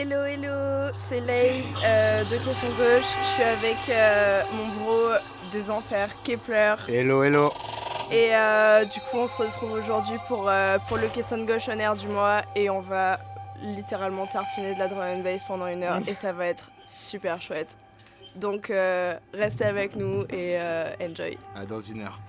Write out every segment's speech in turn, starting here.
Hello, hello, c'est Laze euh, de Question Gauche. Je suis avec euh, mon bro des enfers, Kepler. Hello, hello. Et euh, du coup, on se retrouve aujourd'hui pour, euh, pour le Question Gauche en air du mois. Et on va littéralement tartiner de la drum and bass pendant une heure. Et ça va être super chouette. Donc, euh, restez avec nous et euh, enjoy. À dans une heure.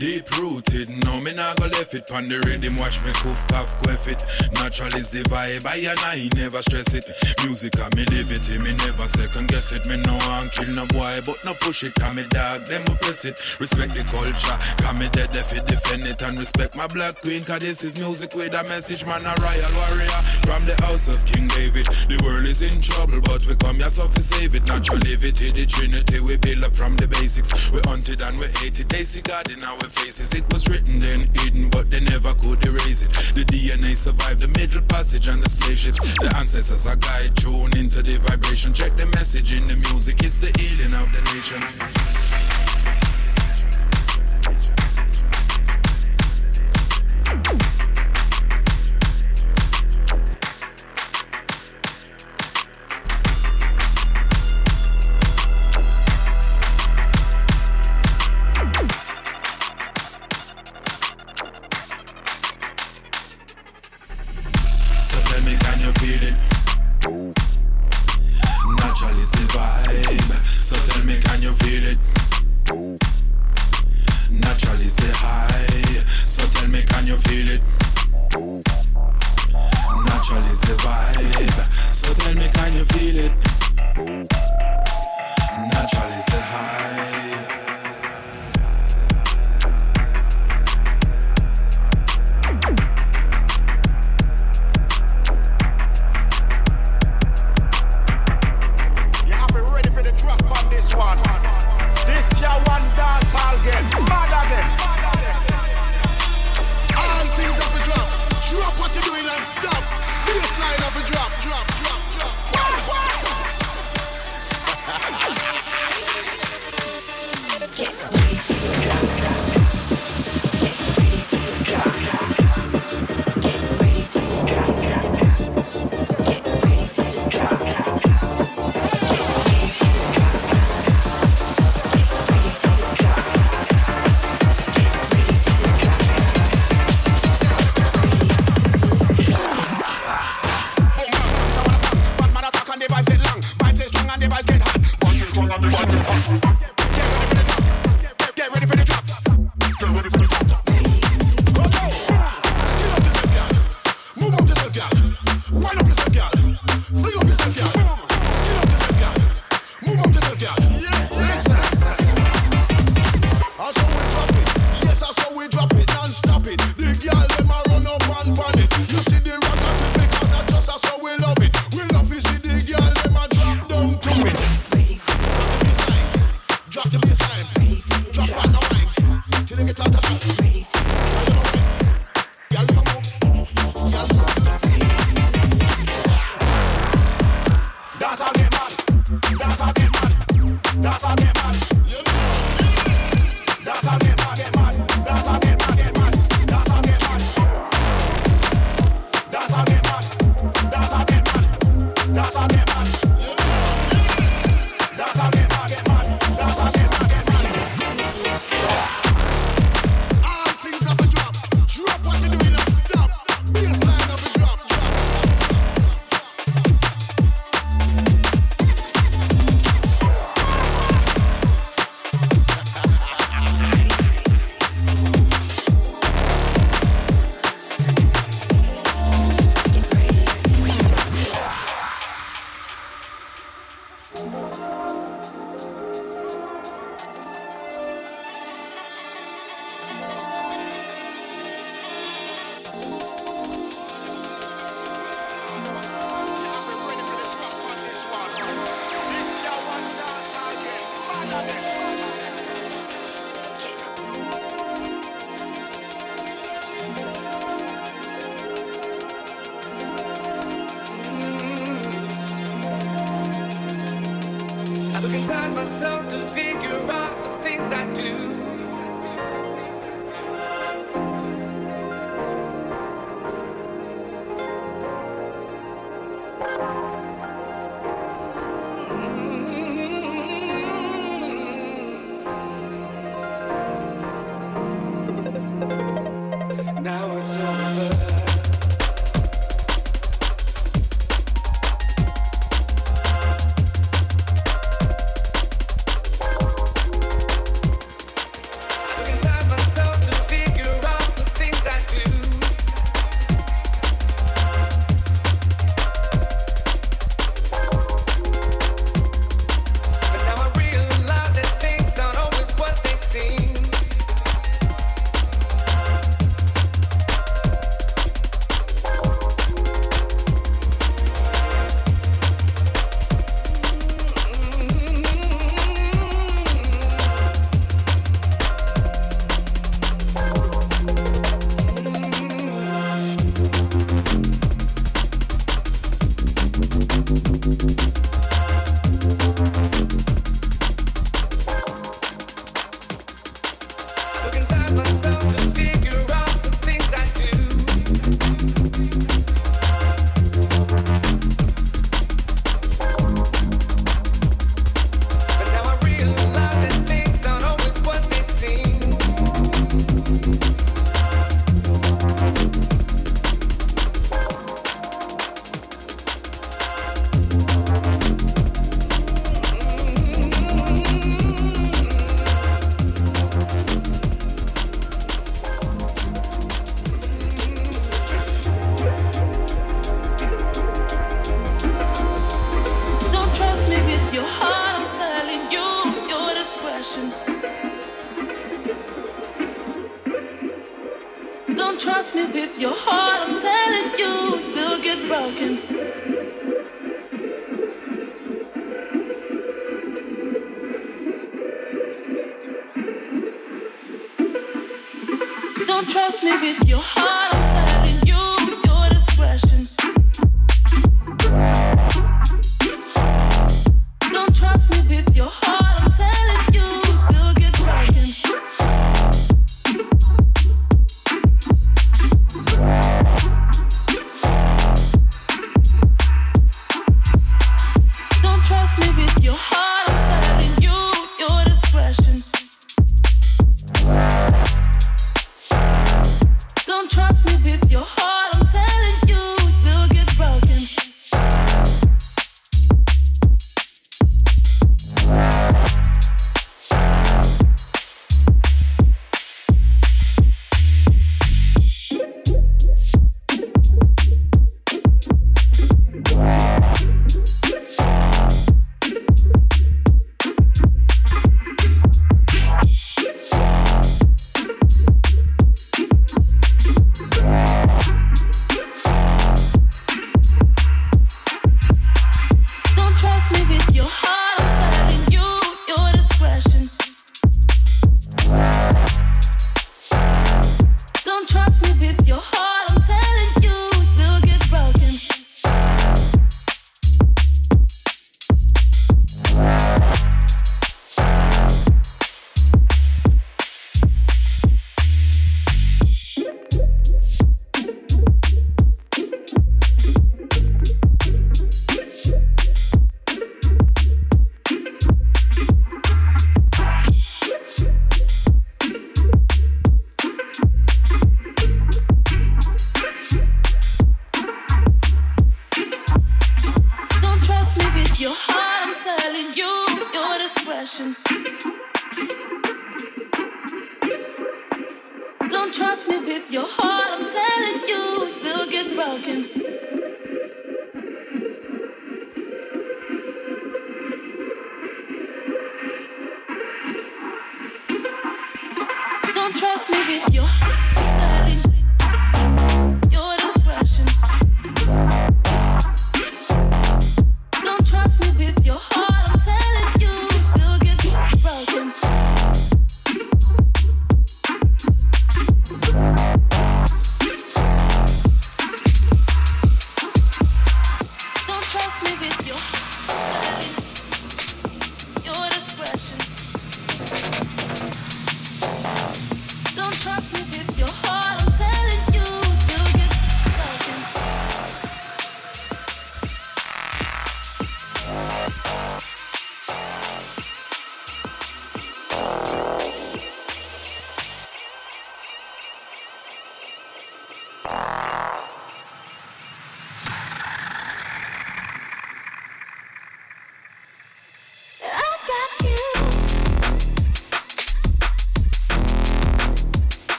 Deep rooted. No, me go left it. Pan the rhythm, watch me coof, cough, quaff it. Natural is the vibe, I and I never stress it. Music, I me live it, me never second guess it. Me no one kill no boy, but no push it. Come me dog, them oppress it. Respect the culture, come me dead if it defend it. And respect my black queen, cause this is music with a message, man. A royal warrior from the house of King David. The world is in trouble, but we come here so to save it. Natural live it, the Trinity, we build up from the basics. We hunted and we hated. They see God in our faces. It was written then hidden, but they never could erase it. The DNA survived the middle passage and the slave ships. The ancestors are guide tuned into the vibration. Check the message in the music. It's the healing of the nation.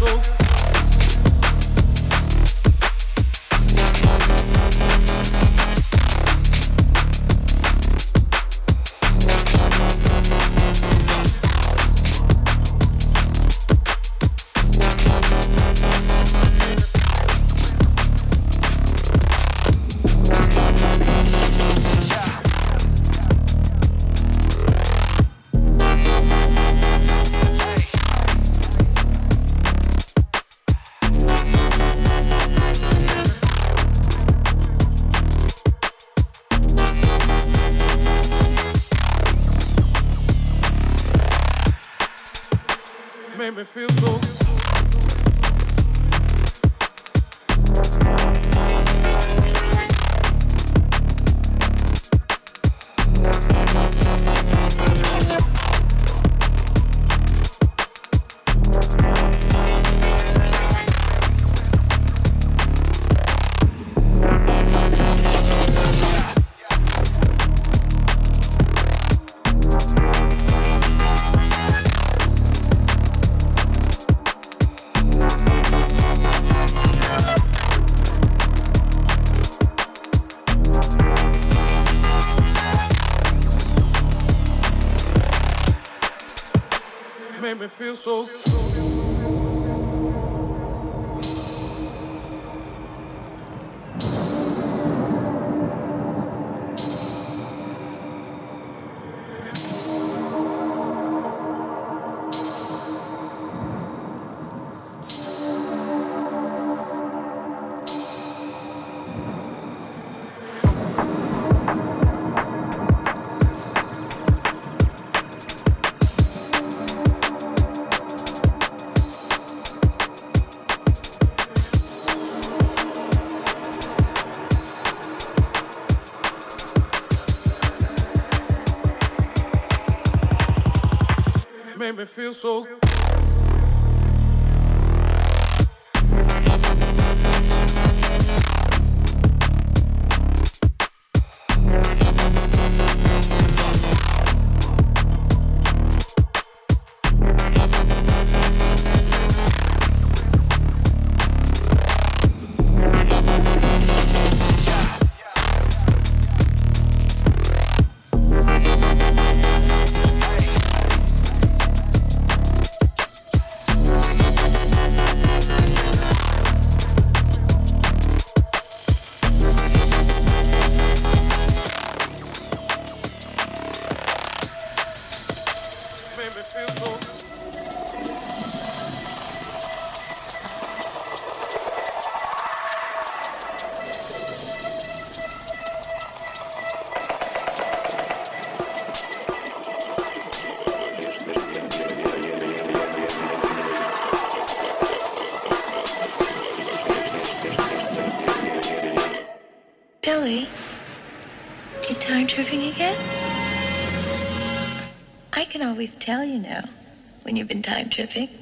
soul. Feel so always tell, you know, when you've been time tripping.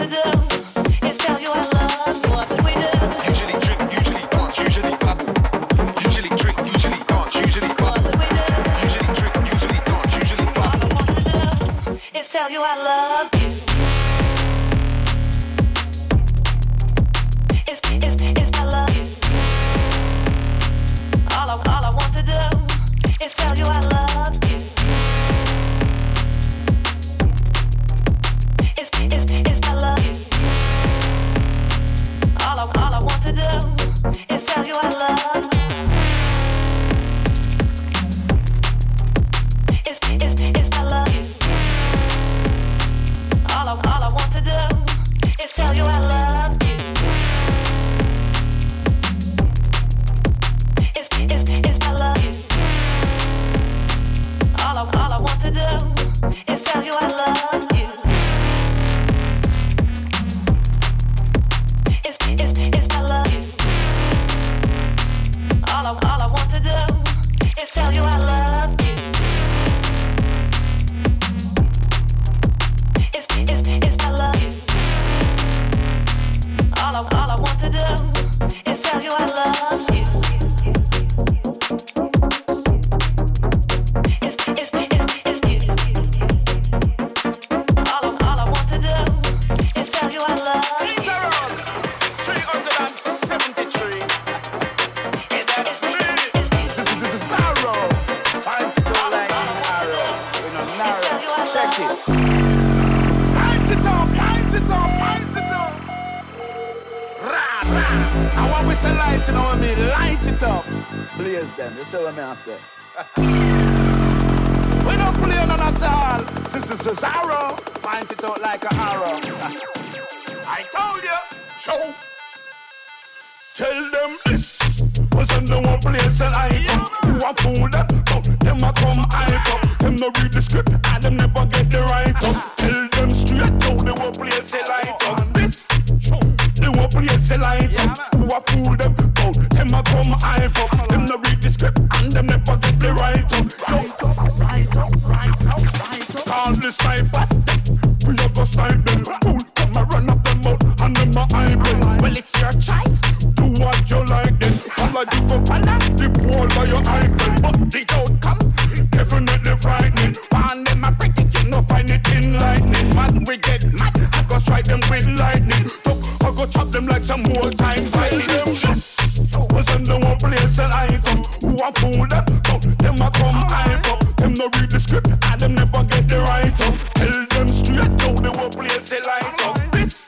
to do. We don't play none at all. This is a arrow. Point it out like an arrow. I told you. Show. Tell them this was in the one place and I come. You a fool them, them a come hype up. Them no read the script and them never get the right up. Tell them straight now the one place they light up. This the one place they light up. You a fool them, them a come hype up. Them no the script and them never get the right up. Right up, right up, right up, right up. All the snipers, we a go snipe them. Fool, come a run up them out and them a them. Well, it's your choice. Do what you like then. Follow you go follow the wall by your icon. But the outcome definitely frightening. One them a pretty, you know find it enlightening. Man, we get mad. I go strike them with lightning. So I go chop them like some more time fighting them. Was in the one place and item. Who a fool them? But them a come hype up. Them no read the script and them never get the right up. Tell them straight now the one place they light up. This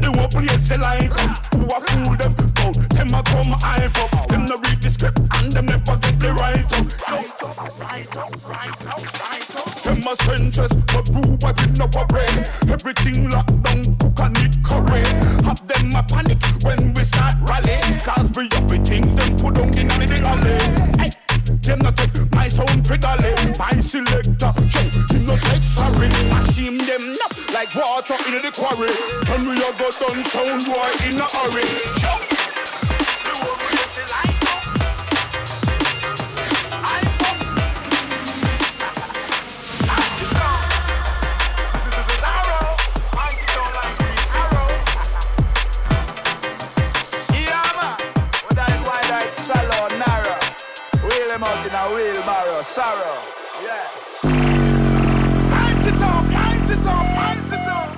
the one place they light up. Who a fool them? But them a come hype up. Them no read the script and them never get the right up. Right up, right up, right up, right up. Them a centrist, but a did no brain. Everything locked down, cook and it correct. Have them a panic when we start rally. Them not take my sound for. My selector, show, you no take sorry. Machine them up like water in the quarry. When we a go down sound boy in a hurry. Show. Sorrow. Yeah. Light it up, light it up, light it up.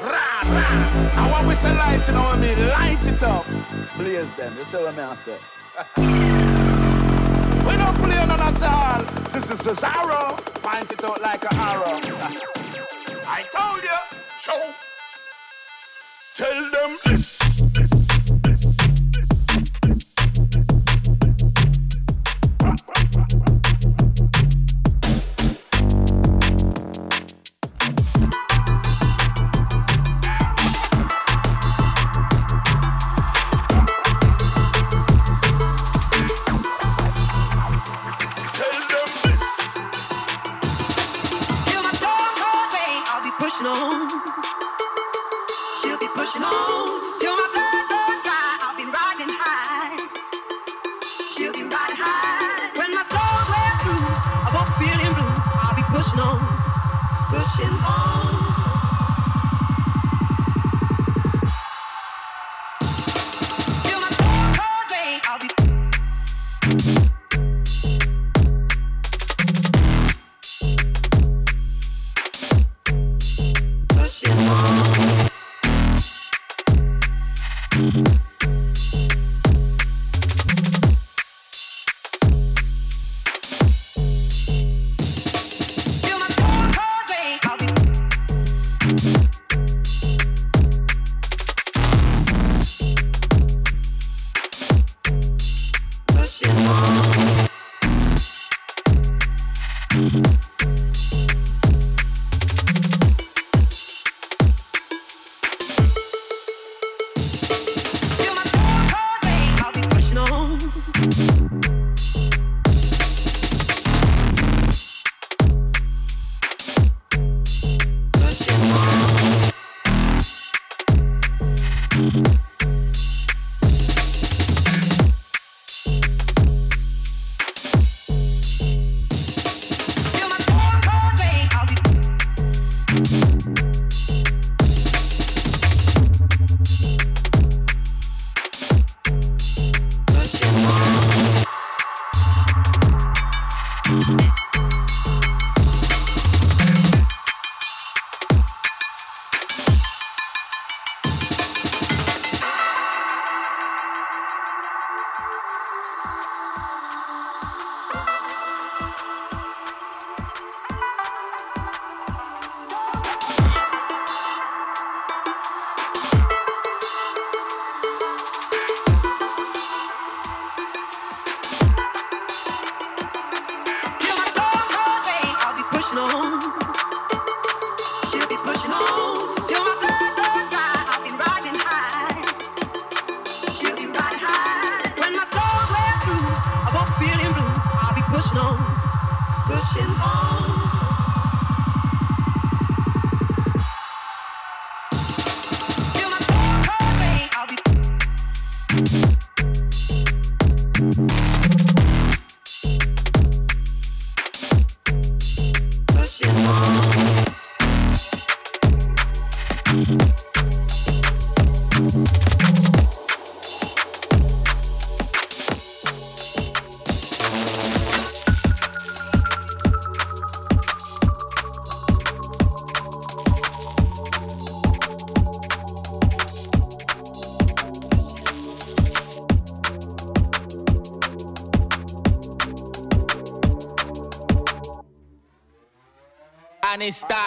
Rah, rah. I want we say light, you know what I mean? Light it up. Blaze them, you see what I say? we don't play none at all. This is a arrow. Point it out like an arrow. I told you. Show. Tell them this, this,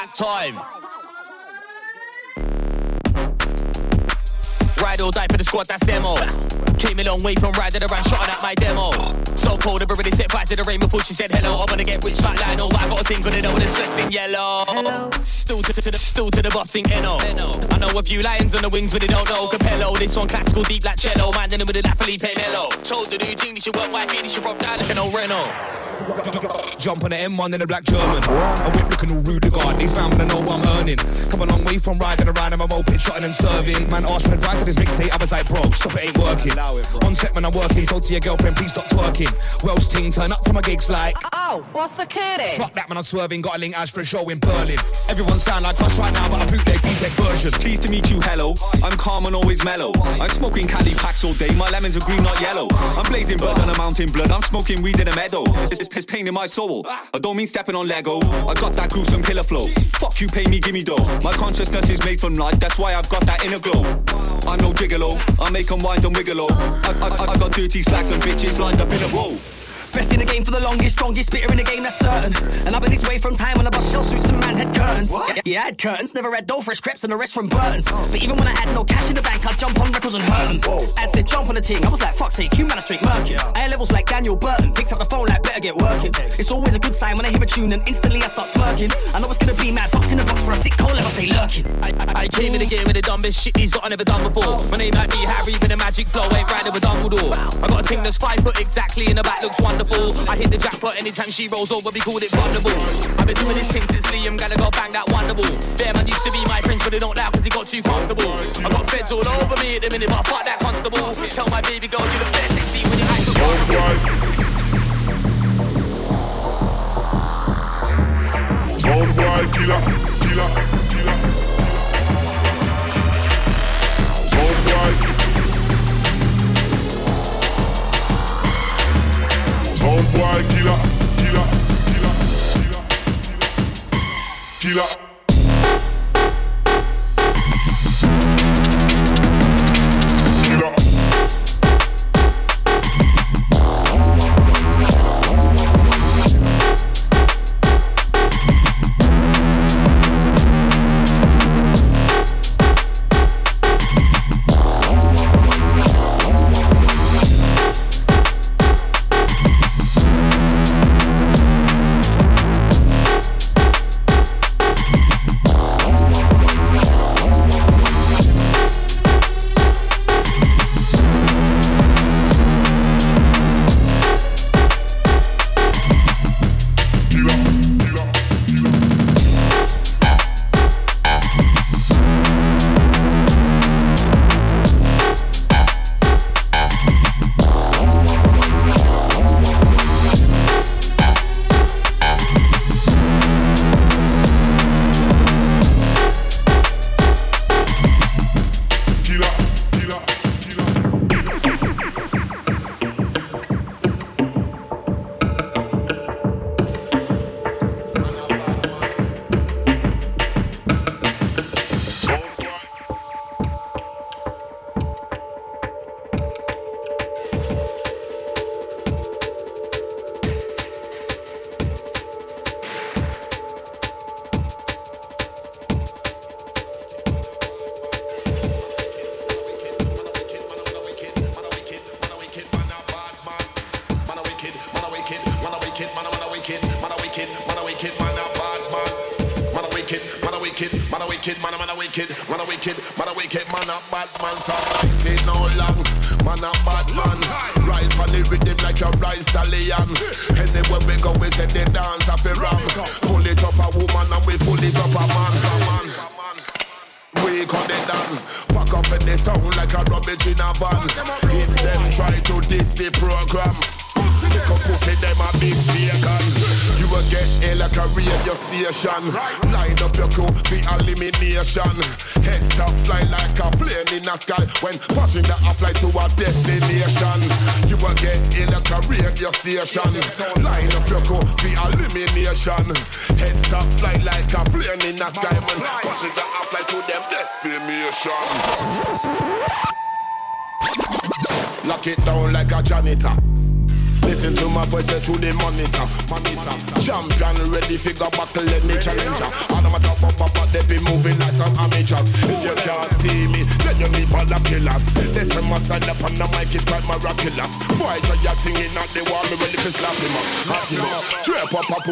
that time. Ride or die for the squad, that's demo. Came a long way from riding around, shotting at my demo. So cold, I've already set fire to the rainbow pool. She said hello. I'm gonna get rich like Lionel. I got a thing, it over it's dressed in yellow. Hello. Still to, to the still to the boxing Eno. I know a few lions on the wings, but they don't know Capello. This one classical deep like cello. Man, then with it like Felipe Melo. Told the new Jing, should work wifey, should rock down like an old Renault. Jump on the M1 in a black German. I whip looking all rude to God. These man wanna know what I'm earning. Come a long way from riding around in my moped, shotting and serving. Man asked for advice to this mixtape. I was like, bro, stop it, ain't working. On set, man, I'm working. So to your girlfriend, please stop twerking. Welsh ting, turn up to my gigs like. Oh, what's the kitty? Fuck that, man, I'm swerving. Got a link Ash for a show in Berlin. Everyone sound like us right now, but I bootleg BTEC version. Pleased to meet you, hello. I'm calm and always mellow. I'm smoking Cali packs all day. My lemons are green, not yellow. I'm blazing blood on a mountain blood. I'm smoking weed in a meadow. It's, it's pain in my soul. I don't mean stepping on Lego. I got that gruesome killer flow. Fuck you, pay me, gimme dough. My consciousness is made from light, that's why I've got that inner glow. I'm no gigolo, I make them wind and wiggle. I, I, I got dirty slacks and bitches lined up in a row. Best in the game for the longest, strongest spitter in the game, that's certain. And I've been this way from time when I bust shell suits and man had curtains. Yeah, yeah, I had curtains, never had dough, fresh crepes and the rest from Burton's. But even when I had no cash in the bank, I'd jump on records and hurt them. I said jump on the team, I was like, fuck's sake, you man are straight murky. Had levels like Daniel Burton, picked up the phone like, better get working. It's always a good sign when I hear a tune and instantly I start smirking. I know it's gonna be mad, fucks in the box for a sick cold, never stay lurking. I, I, I came in the game with the dumbest shit these lot I never done before. My name might be Harry, but the magic flow ain't riding with Dumbledore. I got a thing that's five foot exactly, and the back looks wonderful. I hit the jackpot anytime she rolls over, we called it vulnerable. I've been doing this thing since Liam Gallagher bang that wonderful. Their man used to be my friends, but they don't laugh cause he got too comfortable. I got feds all over me at the minute, but fuck that constable. Tell my baby girl you look better sexy when your eyes are vulnerable. Killer, killer, killer. Boy. Sound boy killer, killer, killer, killer, killer. Killer.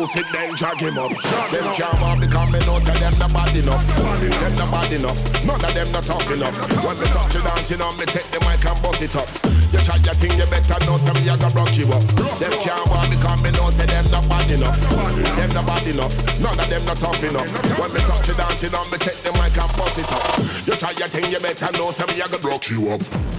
pussy, then drag him up. Them can't walk because me know tell them not bad enough. Them not bad enough. None of them not tough enough. When me touch you dancing you me take the mic and bust it up. You try your thing, you better know tell me I gonna rock you up. Them can't walk because me know tell them not bad enough. Them not bad enough. None of them not tough enough. When me touch you dancing you me take the mic and bust it up. You try your thing, you better know tell me I gonna rock you up.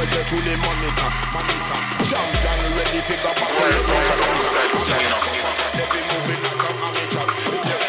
over there to monitor. Champion ready, pick up a. Where's the sunset? Let me move it like I'm amateur.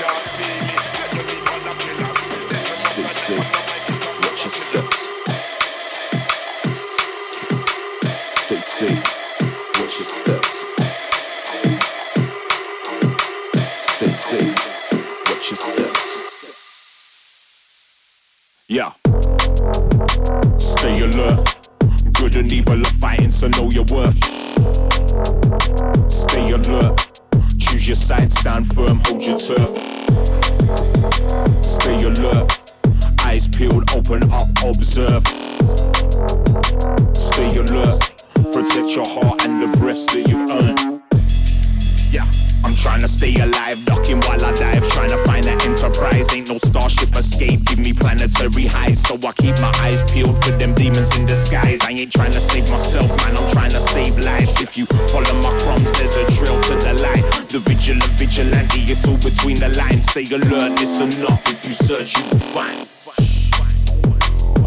trying to save myself, man. I'm trying to save lives. If you follow my crumbs, there's a trail to the light. The vigilant vigilante, is all between the lines. Stay alert, listen up. If you search, you will find.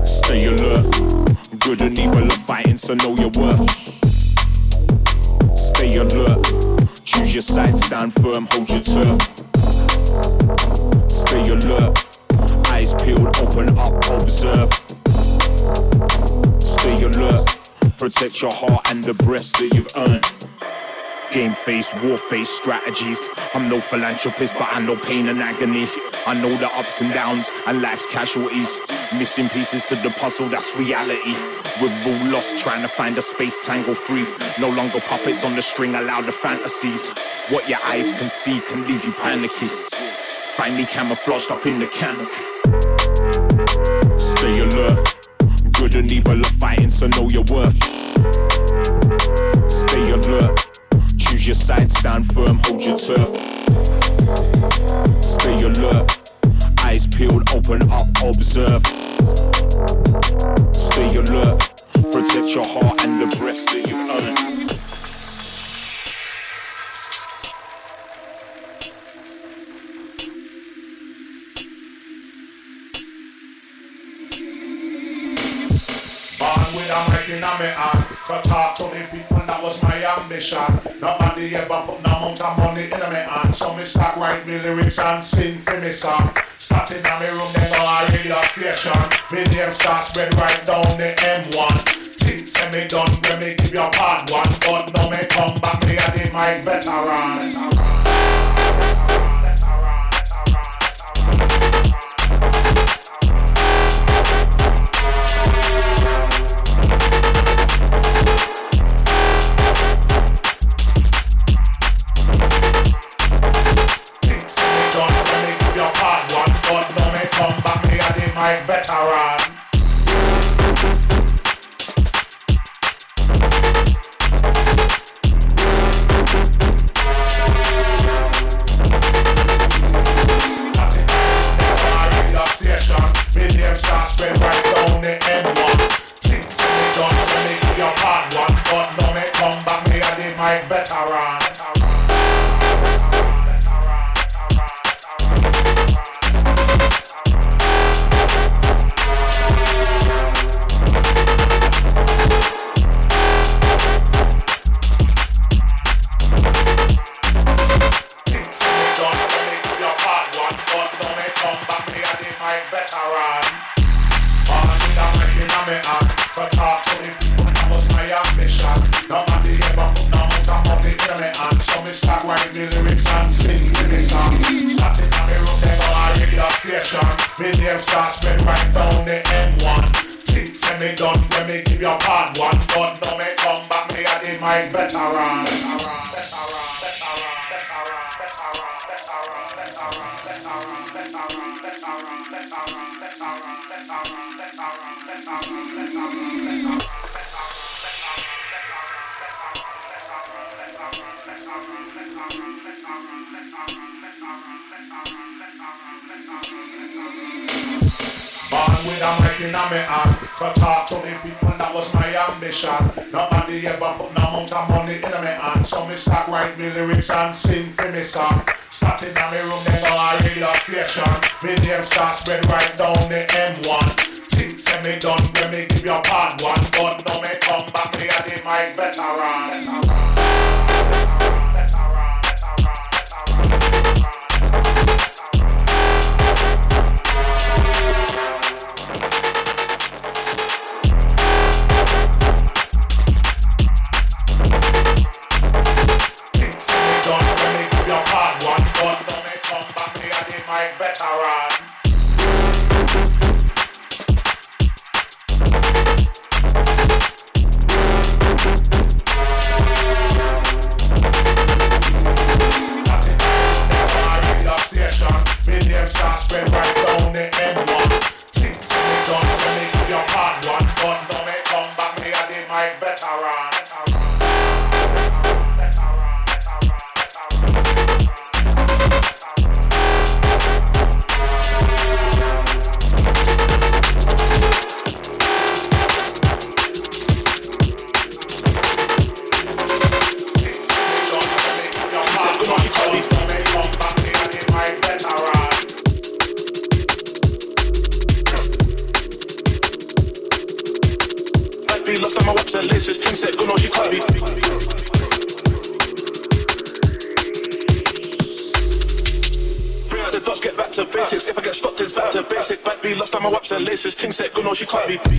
Stay alert. Good and evil are fighting, so know your worth. Stay alert. Choose your side, stand firm, hold your turf. Stay alert. Eyes peeled, open up, observe stay alert. Protect your heart and the breaths that you've earned. Game face, war face strategies. I'm no philanthropist, but I know pain and agony. I know the ups and downs and life's casualties. Missing pieces to the puzzle, that's reality. We're all lost, trying to find a space tangle free. No longer puppets on the string, allow the fantasies. What your eyes can see can leave you panicky. Find me camouflaged up in the canopy. Stay alert. Good and evil are fighting, so know your worth. Stay alert. Choose your side, stand firm, hold your turf. Stay alert. Eyes peeled, open up, observe. Stay alert. Protect your heart and the breaths that you earn. Me hand To talk to the people, that was my ambition. Nobody ever put no amount of money in me hand So me start write me lyrics and sing for me song. Starting in my room, then go a radio station. Me name start spread right down the M1 Think say me done, when me give you part one. But now me come back, me a the mic veteran a mic veteran Me down the M1 Things say me done when me give you part one. But now me come back, me a the veteran To talk to the people, that was my ambition Nobody ever put no amount of money in me hand So me start write me lyrics and sing for me song Starting in me room, then go a radio station Me name start spread right down the M1 Things say me done when me give you part one But now me come back, me a the mic veteran Things mic veteran station. Spread right down the M1. It's king set, good know she can't be.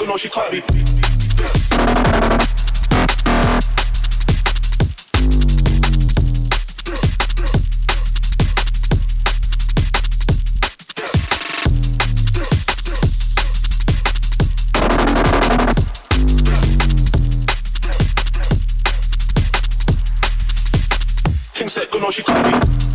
You know she caught. King said, know she caught me.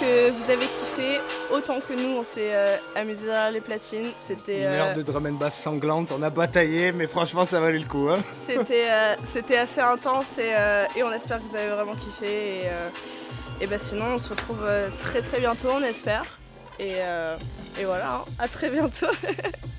Que vous avez kiffé autant que nous. On s'est euh, amusé derrière les platines. C'était Une euh, heure de drum and bass sanglante, on a bataillé, mais franchement ça valait le coup. Hein. C'était euh, c'était assez intense et, euh, et on espère que vous avez vraiment kiffé. Et, euh, et bah sinon, on se retrouve euh, très très bientôt, on espère. Et, euh, et voilà, hein. à très bientôt.